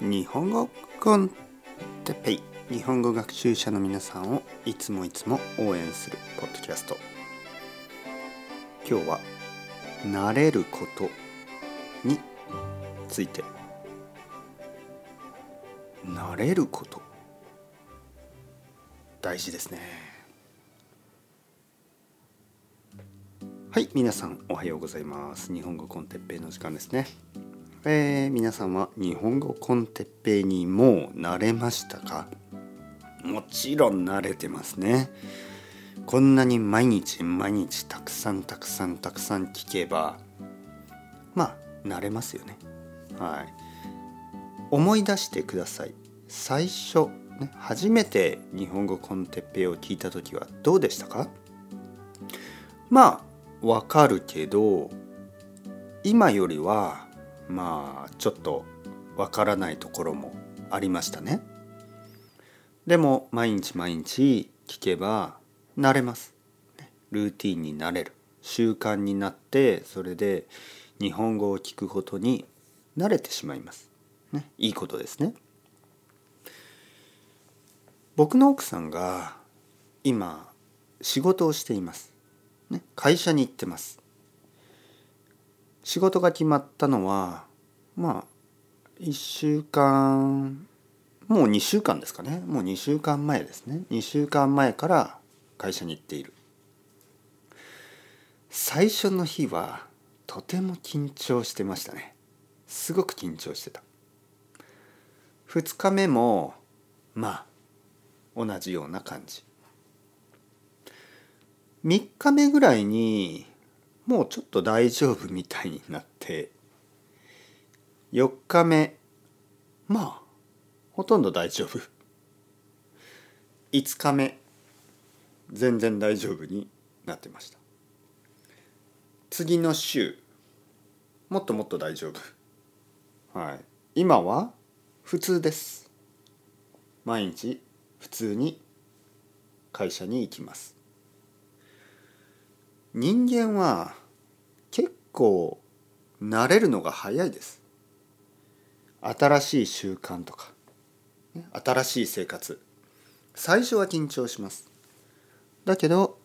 日本語コンテペイ。日本語学習者の皆さんをいつもいつも応援するポッドキャスト。今日は「慣れること」について。慣れること。大事ですね。はい皆さんおはようございます。日本語コンテッペイの時間ですね。えー、皆さんは日本語コンテッペイにもう慣れましたか？もちろん慣れてますね。こんなに毎日毎日たくさんたくさんたくさん聞けばまあ慣れますよね。はい。思い出してください。最初、ね、初めて日本語コンテッペイを聞いた時はどうでしたか？まあわかるけど今よりはまあちょっとわからないところもありましたね。でも毎日毎日聞けば慣れます。ルーティンになれる習慣になってそれで日本語を聞くことに慣れてしまいます。ね、いいことですね。僕の奥さんが今仕事をしています。ね、会社に行ってます。仕事が決まったのはまあ1週間もう2週間ですかね。もう2週間前ですね。2週間前から会社に行っている。最初の日はとても緊張してましたね。すごく緊張してた。2日目もまあ同じような感じ。3日目ぐらいにもうちょっと大丈夫みたいになって4日目まあほとんど大丈夫。5日目全然大丈夫になってました。次の週もっともっと大丈夫。はい。今は普通です。毎日普通に会社に行きます。人間は結構慣れるのが早いです。新しい習慣とか新しい生活。最初は緊張します。だけど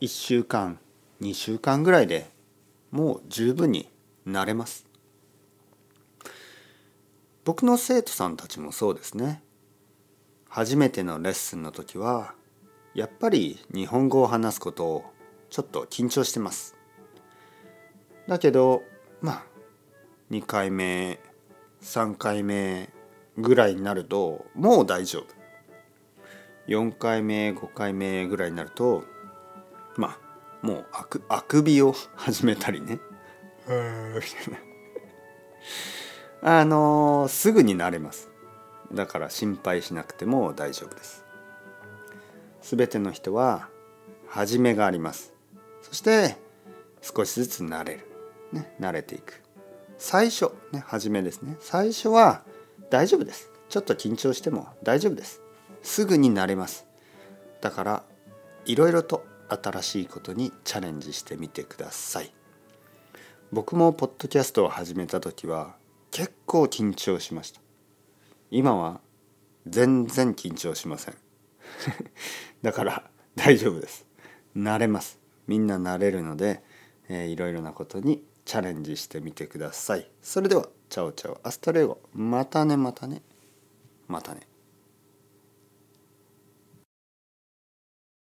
1週間2週間ぐらいでもう十分に慣れます。僕の生徒さんたちもそうですね。初めてのレッスンの時はやっぱり日本語を話すことをちょっと緊張してます。だけどまあ2回目3回目ぐらいになるともう大丈夫。4回目5回目ぐらいになるとまあもうあくあくびを始めたりね。あのー、すぐになれます。だから心配しなくても大丈夫です。全ての人は始めがありますそして少しずつ慣れる、ね、慣れていく。最初ね初めですね。最初は大丈夫です。ちょっと緊張しても大丈夫です。すぐに慣れます。だからいろいろと新しいことにチャレンジしてみてください。僕もポッドキャストを始めた時は結構緊張しました。今は全然緊張しません。だから大丈夫です。慣れます。みんな慣れるので、えー、いろいろなことにチャレンジしてみてください。それでは、チャオチャオ、 hasta luego。またね、またね、またね。